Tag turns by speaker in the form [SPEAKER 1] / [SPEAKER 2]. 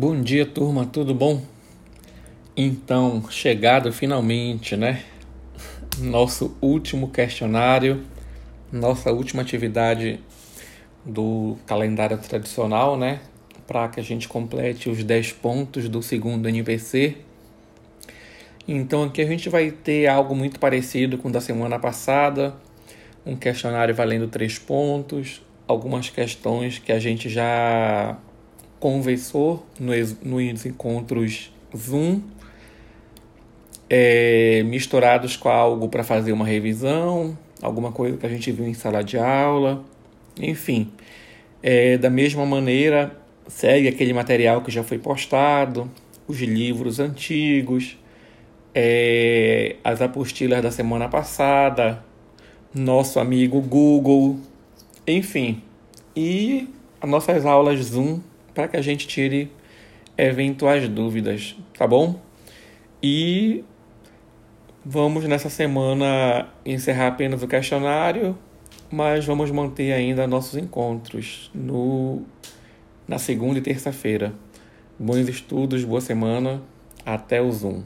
[SPEAKER 1] Bom dia, turma, tudo bom? Então, chegado finalmente, né? Nosso último questionário, nossa última atividade do calendário tradicional, né? Para que a gente complete os 10 pontos do segundo NPC. Então, aqui a gente vai ter algo muito parecido com o da semana passada: um questionário valendo 3 pontos, algumas questões que a gente já conversou nos, nos encontros Zoom, é, misturados com algo para fazer uma revisão, alguma coisa que a gente viu em sala de aula, enfim. É, da mesma maneira, segue aquele material que já foi postado, os livros antigos, é, as apostilas da semana passada, nosso amigo Google, enfim. E as nossas aulas Zoom para que a gente tire eventuais dúvidas, tá bom? E vamos nessa semana encerrar apenas o questionário, mas vamos manter ainda nossos encontros no na segunda e terça-feira. Bons estudos, boa semana, até o Zoom.